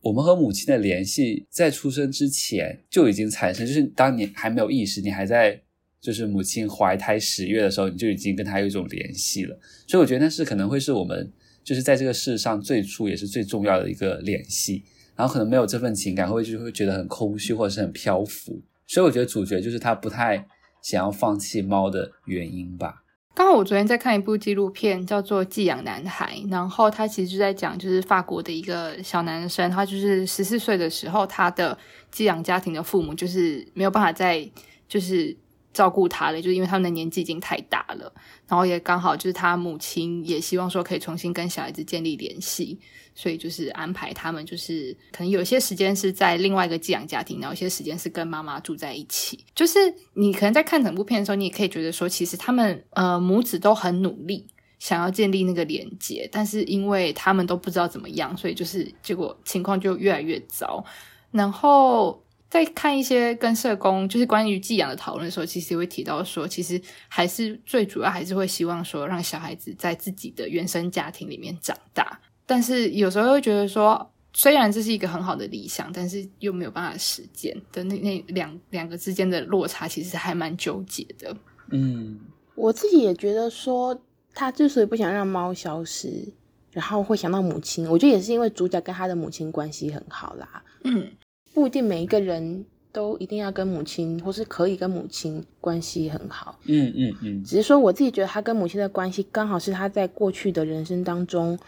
我们和母亲的联系在出生之前就已经产生。就是当你还没有意识，你还在就是母亲怀胎十月的时候，你就已经跟他有一种联系了。所以我觉得那是可能会是我们就是在这个世上最初也是最重要的一个联系。然后可能没有这份情感，会就会觉得很空虚或者是很漂浮。所以我觉得主角就是他不太。想要放弃猫的原因吧。刚好我昨天在看一部纪录片，叫做《寄养男孩》，然后他其实就在讲，就是法国的一个小男生，他就是十四岁的时候，他的寄养家庭的父母就是没有办法再就是照顾他了，就是因为他们的年纪已经太大了，然后也刚好就是他母亲也希望说可以重新跟小孩子建立联系。所以就是安排他们，就是可能有些时间是在另外一个寄养家庭，然后有些时间是跟妈妈住在一起。就是你可能在看整部片的时候，你也可以觉得说，其实他们呃母子都很努力，想要建立那个连接，但是因为他们都不知道怎么样，所以就是结果情况就越来越糟。然后在看一些跟社工就是关于寄养的讨论的时候，其实也会提到说，其实还是最主要还是会希望说，让小孩子在自己的原生家庭里面长大。但是有时候会觉得说，虽然这是一个很好的理想，但是又没有办法实践的那那两两个之间的落差，其实还蛮纠结的。嗯，我自己也觉得说，他之所以不想让猫消失，然后会想到母亲，我觉得也是因为主角跟他的母亲关系很好啦。嗯。不一定每一个人都一定要跟母亲，或是可以跟母亲关系很好。嗯嗯嗯。只是说我自己觉得他跟母亲的关系刚好是他在过去的人生当中，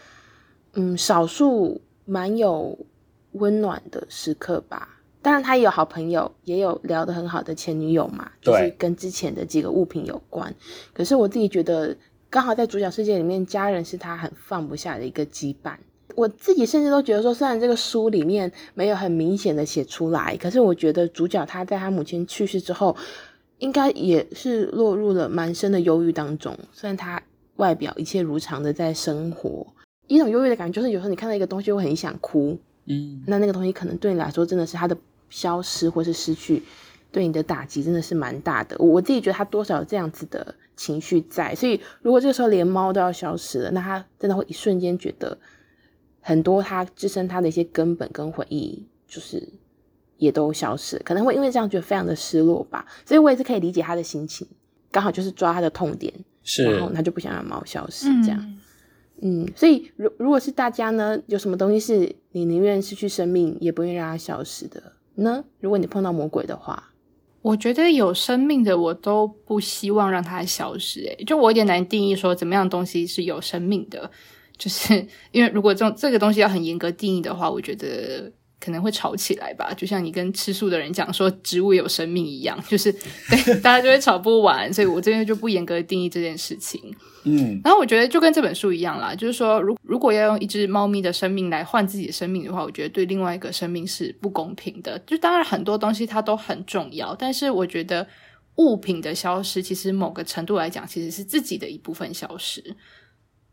嗯，少数蛮有温暖的时刻吧。当然他也有好朋友，也有聊得很好的前女友嘛，就是跟之前的几个物品有关。可是我自己觉得，刚好在主角世界里面，家人是他很放不下的一个羁绊。我自己甚至都觉得说，虽然这个书里面没有很明显的写出来，可是我觉得主角他在他母亲去世之后，应该也是落入了蛮深的忧郁当中。虽然他外表一切如常的在生活，一种忧郁的感觉就是有时候你看到一个东西会很想哭，嗯，那那个东西可能对你来说真的是他的消失或是失去，对你的打击真的是蛮大的。我自己觉得他多少有这样子的情绪在，所以如果这个时候连猫都要消失了，那他真的会一瞬间觉得。很多他自身他的一些根本跟回忆，就是也都消失，可能会因为这样觉得非常的失落吧。所以我也是可以理解他的心情，刚好就是抓他的痛点，是，然后他就不想让猫消失这样。嗯，嗯，所以如如果是大家呢，有什么东西是你宁愿失去生命，也不愿意让它消失的呢？如果你碰到魔鬼的话，我觉得有生命的我都不希望让它消失。诶，就我有点难定义说怎么样东西是有生命的。就是因为如果这种这个东西要很严格定义的话，我觉得可能会吵起来吧。就像你跟吃素的人讲说植物有生命一样，就是对 大家就会吵不完。所以我这边就不严格定义这件事情。嗯，然后我觉得就跟这本书一样啦，就是说，如如果要用一只猫咪的生命来换自己的生命的话，我觉得对另外一个生命是不公平的。就当然很多东西它都很重要，但是我觉得物品的消失，其实某个程度来讲，其实是自己的一部分消失。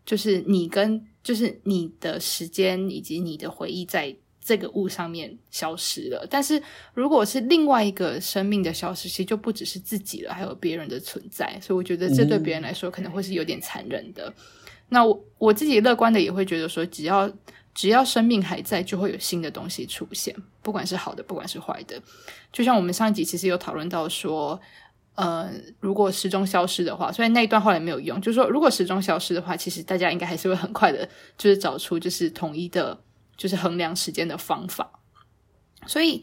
就是你跟就是你的时间以及你的回忆在这个物上面消失了，但是如果是另外一个生命的消失，其实就不只是自己了，还有别人的存在，所以我觉得这对别人来说可能会是有点残忍的。嗯、那我我自己乐观的也会觉得说，只要只要生命还在，就会有新的东西出现，不管是好的，不管是坏的。就像我们上一集其实有讨论到说。呃，如果时钟消失的话，所以那一段后来没有用。就是说，如果时钟消失的话，其实大家应该还是会很快的，就是找出就是统一的，就是衡量时间的方法。所以，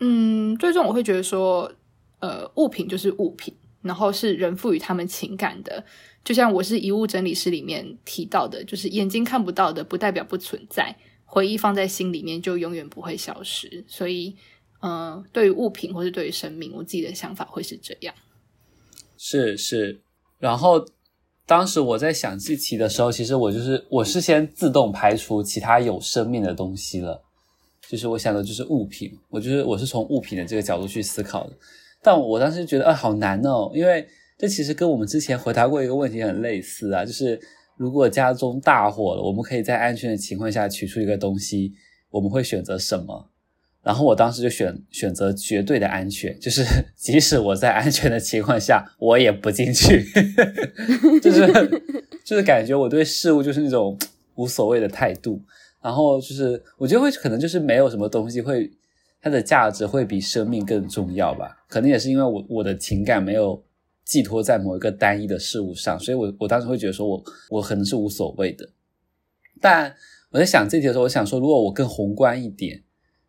嗯，最终我会觉得说，呃，物品就是物品，然后是人赋予他们情感的。就像我是遗物整理师里面提到的，就是眼睛看不到的，不代表不存在，回忆放在心里面就永远不会消失。所以，呃，对于物品或是对于生命，我自己的想法会是这样。是是，然后当时我在想这题的时候，其实我就是我是先自动排除其他有生命的东西了，就是我想的就是物品，我就是我是从物品的这个角度去思考的。但我当时觉得啊，好难哦，因为这其实跟我们之前回答过一个问题很类似啊，就是如果家中大火了，我们可以在安全的情况下取出一个东西，我们会选择什么？然后我当时就选选择绝对的安全，就是 即使我在安全的情况下，我也不进去，就是就是感觉我对事物就是那种无所谓的态度。然后就是我觉得会可能就是没有什么东西会它的价值会比生命更重要吧？可能也是因为我我的情感没有寄托在某一个单一的事物上，所以我我当时会觉得说我我可能是无所谓的。但我在想这题的时候，我想说如果我更宏观一点。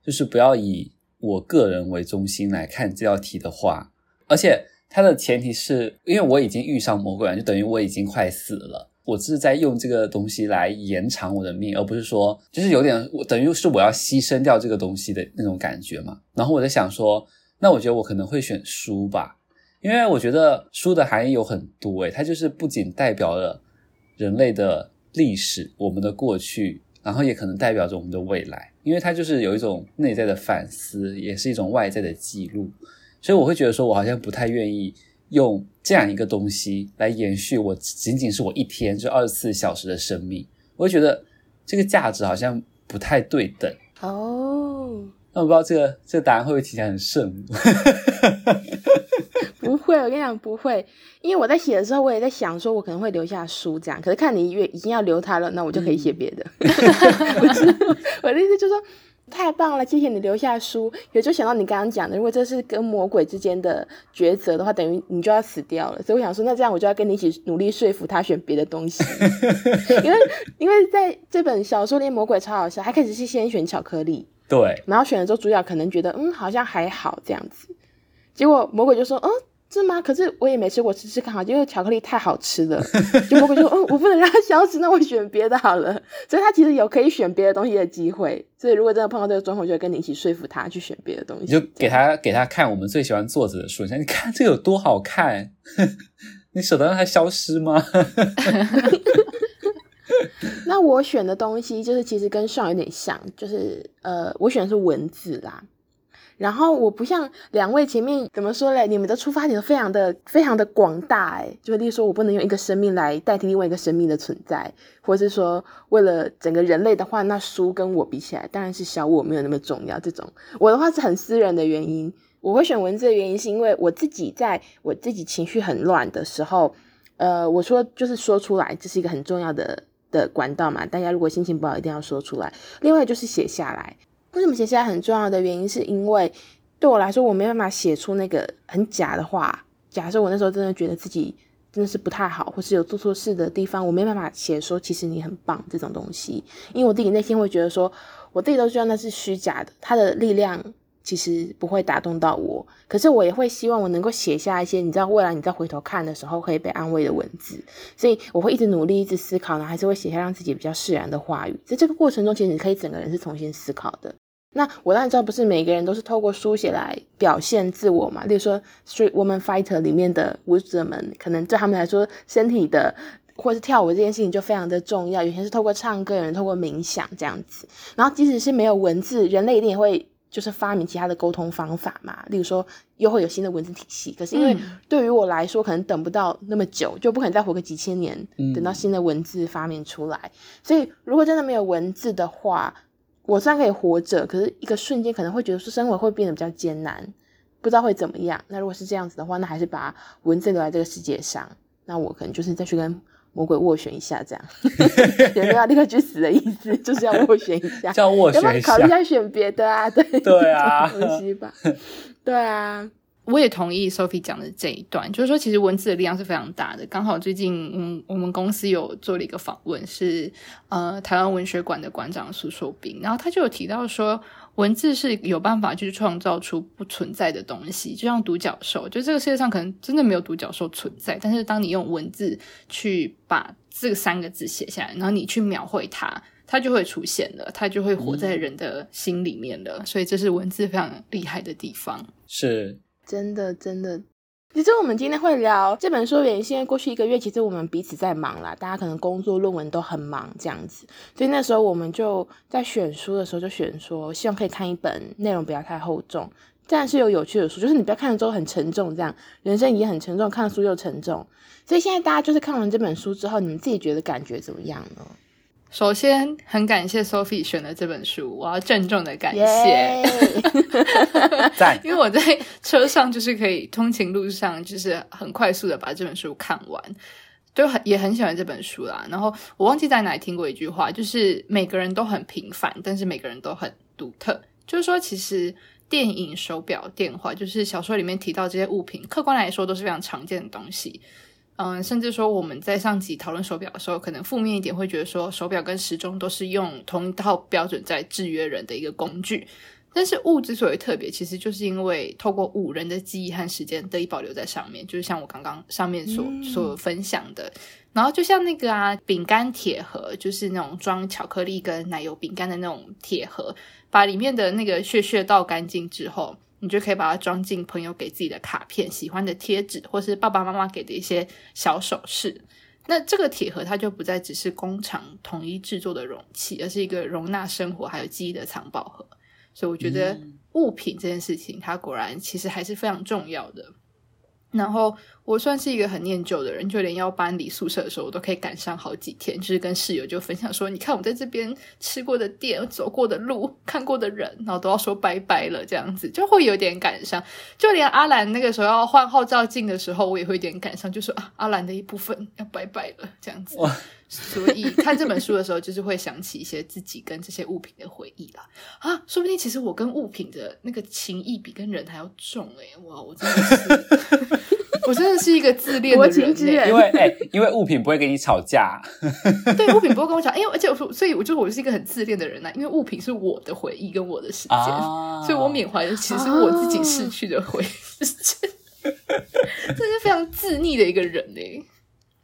就是不要以我个人为中心来看这道题的话，而且它的前提是因为我已经遇上魔鬼了，就等于我已经快死了。我是在用这个东西来延长我的命，而不是说就是有点我等于是我要牺牲掉这个东西的那种感觉嘛。然后我在想说，那我觉得我可能会选书吧，因为我觉得书的含义有很多诶，它就是不仅代表了人类的历史，我们的过去。然后也可能代表着我们的未来，因为它就是有一种内在的反思，也是一种外在的记录，所以我会觉得说，我好像不太愿意用这样一个东西来延续我仅仅是我一天就二十四小时的生命，我会觉得这个价值好像不太对等哦。那我不知道这个这个答案会不会听起来很圣母？不会，我跟你讲不会，因为我在写的时候，我也在想说，我可能会留下书这样。可是看你越已经要留它了，那我就可以写别的。不是，我的意思就是说。太棒了，谢谢你留下书。也就想到你刚刚讲的，如果这是跟魔鬼之间的抉择的话，等于你就要死掉了。所以我想说，那这样我就要跟你一起努力说服他选别的东西。因为 因为在这本小说里，魔鬼超好笑，他开始是先选巧克力，对，然后选了之后，主角可能觉得嗯好像还好这样子，结果魔鬼就说嗯。是吗？可是我也没吃过，吃吃看好，因为巧克力太好吃了。就魔鬼说：“嗯，我不能让它消失，那我选别的好了。”所以他其实有可以选别的东西的机会。所以如果真的碰到这个状况，就会跟你一起说服他去选别的东西。你就给他给他看我们最喜欢作者的书，你看这个有多好看，你舍得让它消失吗？那我选的东西就是其实跟上有点像，就是呃，我选的是文字啦。然后我不像两位前面怎么说嘞？你们的出发点都非常的非常的广大诶，就例如说我不能用一个生命来代替另外一个生命的存在，或者是说为了整个人类的话，那书跟我比起来当然是小我没有那么重要。这种我的话是很私人的原因，我会选文字的原因是因为我自己在我自己情绪很乱的时候，呃，我说就是说出来，这是一个很重要的的管道嘛。大家如果心情不好，一定要说出来。另外就是写下来。为什么写下来很重要的原因，是因为对我来说，我没办法写出那个很假的话。假设我那时候真的觉得自己真的是不太好，或是有做错事的地方，我没办法写说其实你很棒这种东西，因为我自己内心会觉得说，我自己都知道那是虚假的，它的力量其实不会打动到我。可是我也会希望我能够写下一些，你知道，未来你再回头看的时候可以被安慰的文字。所以我会一直努力，一直思考呢，还是会写下让自己比较释然的话语。在这个过程中，其实你可以整个人是重新思考的。那我当然知道，不是每个人都是透过书写来表现自我嘛。例如说《Street Woman Fighter》里面的舞者们，可能对他们来说，身体的或是跳舞这件事情就非常的重要。有些是透过唱歌，有人透过冥想这样子。然后即使是没有文字，人类一定也会就是发明其他的沟通方法嘛。例如说，又会有新的文字体系。可是因为对于我来说，可能等不到那么久，就不可能再活个几千年，等到新的文字发明出来。所以如果真的没有文字的话，我虽然可以活着，可是一个瞬间可能会觉得说生活会变得比较艰难，不知道会怎么样。那如果是这样子的话，那还是把文字留在这个世界上。那我可能就是再去跟魔鬼斡旋一下，这样 有没有立刻去死的意思？就是要斡旋一下，叫斡旋一下，要不要考虑一下选别的啊？对对啊，东西吧，对啊。我也同意 Sophie 讲的这一段，就是说，其实文字的力量是非常大的。刚好最近，嗯，我们公司有做了一个访问，是呃台湾文学馆的馆长苏硕斌，然后他就有提到说，文字是有办法去创造出不存在的东西，就像独角兽，就这个世界上可能真的没有独角兽存在，但是当你用文字去把这三个字写下来，然后你去描绘它，它就会出现了，它就会活在人的心里面了。嗯、所以这是文字非常厉害的地方。是。真的，真的。其实我们今天会聊这本书，原因是因为过去一个月，其实我们彼此在忙啦，大家可能工作、论文都很忙这样子，所以那时候我们就在选书的时候就选说，希望可以看一本内容不要太厚重，但是有有趣的书，就是你不要看了之后很沉重，这样人生已经很沉重，看了书又沉重。所以现在大家就是看完这本书之后，你们自己觉得感觉怎么样呢？首先，很感谢 Sophie 选的这本书，我要郑重的感谢。赞，因为我在车上就是可以通勤路上，就是很快速的把这本书看完，就很也很喜欢这本书啦。然后我忘记在哪里听过一句话，就是每个人都很平凡，但是每个人都很独特。就是说，其实电影、手表、电话，就是小说里面提到这些物品，客观来说都是非常常见的东西。嗯，甚至说我们在上集讨论手表的时候，可能负面一点会觉得说手表跟时钟都是用同一套标准在制约人的一个工具。但是物之所以特别，其实就是因为透过物，人的记忆和时间得以保留在上面，就是像我刚刚上面所所分享的。然后就像那个啊，饼干铁盒，就是那种装巧克力跟奶油饼干的那种铁盒，把里面的那个屑屑倒干净之后。你就可以把它装进朋友给自己的卡片、喜欢的贴纸，或是爸爸妈妈给的一些小首饰。那这个铁盒它就不再只是工厂统一制作的容器，而是一个容纳生活还有记忆的藏宝盒。所以我觉得物品这件事情，它果然其实还是非常重要的。然后我算是一个很念旧的人，就连要搬离宿舍的时候，我都可以赶上好几天。就是跟室友就分享说：“你看我在这边吃过的店、走过的路、看过的人，然后都要说拜拜了，这样子就会有点赶上。就连阿兰那个时候要换号照镜的时候，我也会有点赶上，就说啊，阿兰的一部分要拜拜了，这样子。”所以看这本书的时候，就是会想起一些自己跟这些物品的回忆啦。啊，说不定其实我跟物品的那个情谊比跟人还要重哎、欸！哇，我真的是，我真的是一个自恋的人、欸。因为哎、欸，因为物品不会跟你吵架。对，物品不会跟我吵，因为而且我说，所以我就我是一个很自恋的人呐、啊。因为物品是我的回忆跟我的时间，啊、所以我缅怀的其实是我自己逝去的回忆。这、啊、是非常自溺的一个人哎、欸。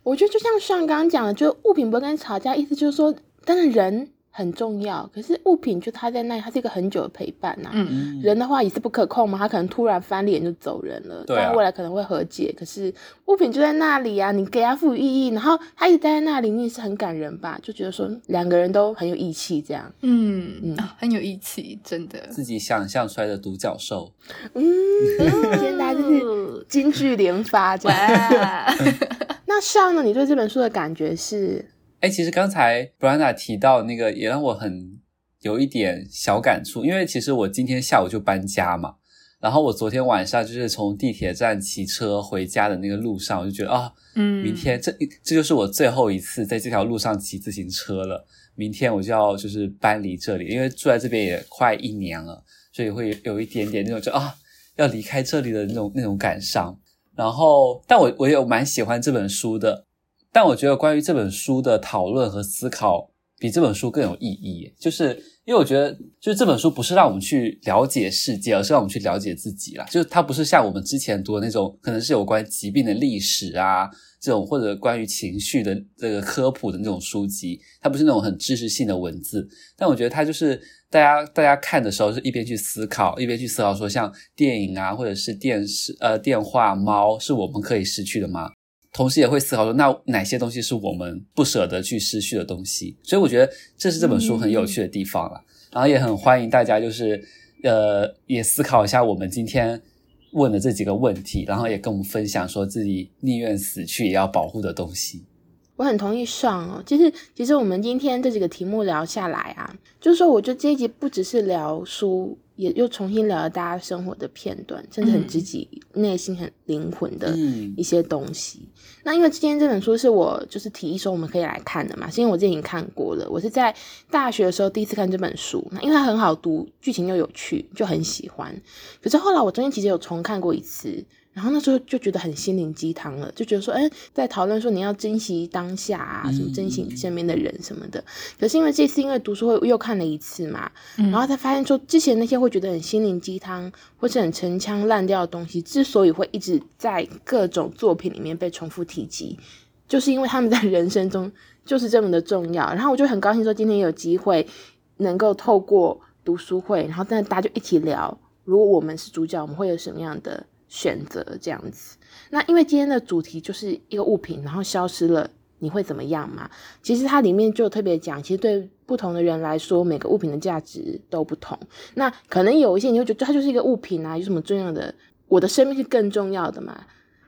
我觉得就像上刚刚讲的，就物品不会跟你吵架，意思就是说，当然人很重要，可是物品就它在那里，它是一个很久的陪伴呐、啊。嗯，人的话也是不可控嘛，他可能突然翻脸就走人了，对啊、但未来可能会和解。可是物品就在那里啊，你给他赋予意义，然后他一直待在那里，你也是很感人吧？就觉得说两个人都很有义气，这样。嗯嗯、哦，很有义气，真的。自己想象出来的独角兽。嗯，现在就是金句连发，这样。那上呢？你对这本书的感觉是？哎、欸，其实刚才 Brianna 提到那个，也让我很有一点小感触。因为其实我今天下午就搬家嘛，然后我昨天晚上就是从地铁站骑车回家的那个路上，我就觉得啊，嗯，明天这这就是我最后一次在这条路上骑自行车了。明天我就要就是搬离这里，因为住在这边也快一年了，所以会有一点点那种就啊要离开这里的那种那种感伤。然后，但我我也蛮喜欢这本书的，但我觉得关于这本书的讨论和思考比这本书更有意义，就是因为我觉得，就是这本书不是让我们去了解世界，而是让我们去了解自己啦。就是它不是像我们之前读的那种，可能是有关疾病的历史啊这种，或者关于情绪的这个科普的那种书籍，它不是那种很知识性的文字，但我觉得它就是。大家大家看的时候是一边去思考，一边去思考说，像电影啊，或者是电视呃电话猫，是我们可以失去的吗？同时也会思考说，那哪些东西是我们不舍得去失去的东西？所以我觉得这是这本书很有趣的地方了。嗯、然后也很欢迎大家就是呃也思考一下我们今天问的这几个问题，然后也跟我们分享说自己宁愿死去也要保护的东西。我很同意上哦，其实其实我们今天这几个题目聊下来啊，就是说，我觉得这一集不只是聊书，也又重新聊了大家生活的片段，甚至很自己内心很灵魂的一些东西。嗯、那因为今天这本书是我就是提议说我们可以来看的嘛，是因为我之前已经看过了，我是在大学的时候第一次看这本书，那因为它很好读，剧情又有趣，就很喜欢。可是后来我中间其实有重看过一次。然后那时候就觉得很心灵鸡汤了，就觉得说，哎，在讨论说你要珍惜当下啊，什么珍惜你身边的人什么的。嗯、可是因为这次因为读书会又看了一次嘛，嗯、然后才发现说，之前那些会觉得很心灵鸡汤或是很陈腔滥调的东西，之所以会一直在各种作品里面被重复提及，就是因为他们在人生中就是这么的重要。然后我就很高兴说，今天有机会能够透过读书会，然后真的大家就一起聊，如果我们是主角，我们会有什么样的选择这样子，那因为今天的主题就是一个物品，然后消失了，你会怎么样嘛？其实它里面就特别讲，其实对不同的人来说，每个物品的价值都不同。那可能有一些你会觉得它就是一个物品啊，有什么重要的？我的生命是更重要的嘛？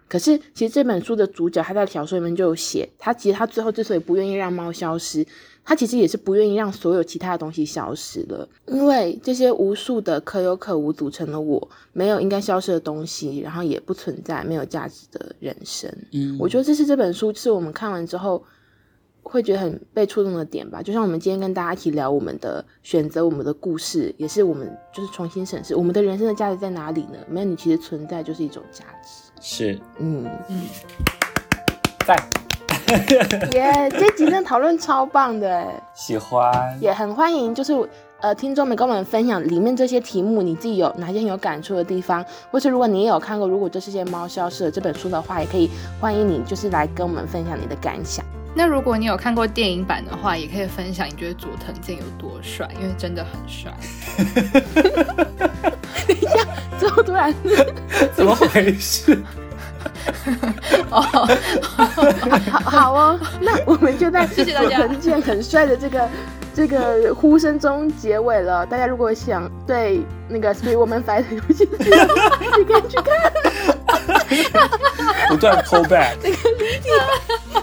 可是其实这本书的主角他在小说里面就有写，他其实他最后之所以不愿意让猫消失。他其实也是不愿意让所有其他的东西消失了，因为这些无数的可有可无组成了我，没有应该消失的东西，然后也不存在没有价值的人生。嗯，我觉得这是这本书是我们看完之后会觉得很被触动的点吧。就像我们今天跟大家一起聊我们的选择，我们的故事，也是我们就是重新审视我们的人生的价值在哪里呢？没有你，其实存在就是一种价值。是，嗯嗯，在。耶，yeah, 这集真的讨论超棒的哎，喜欢，也很欢迎，就是呃，听众们跟我们分享里面这些题目，你自己有哪些很有感触的地方，或是如果你也有看过《如果这世界猫消失了》这本书的话，也可以欢迎你，就是来跟我们分享你的感想。那如果你有看过电影版的话，也可以分享你觉得佐藤健有多帅，因为真的很帅。等一下，怎么突然 怎么回事？哦，好好哦，那我们就在佐藤健很帅的这个这个呼声中结尾了。大家如果想对那个《Street Woman Fighter 》有兴趣你可以去看。不断 pull back，这个离题，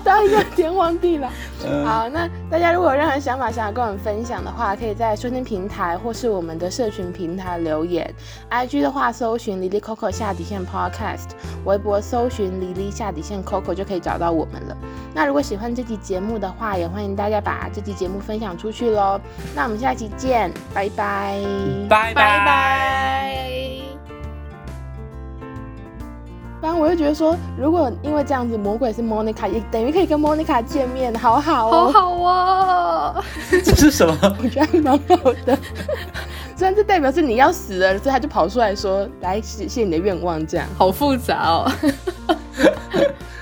当一个天荒地老。嗯、好，那大家如果有任何想法想要跟我们分享的话，可以在收听平台或是我们的社群平台留言。IG 的话，搜寻 Lily Coco 下底线 Podcast，微博搜寻 Lily 下底线 Coco 就可以找到我们了。那如果喜欢这期节目的话，也欢迎大家把这期节目分享出去喽。那我们下期见，拜拜，拜拜拜。反正我就觉得说，如果因为这样子，魔鬼是 Monica，也等于可以跟 Monica 见面，好好哦，好好哦。这是什么？我觉得还蛮好的。虽然这代表是你要死了，所以他就跑出来说，来实现你的愿望，这样。好复杂哦。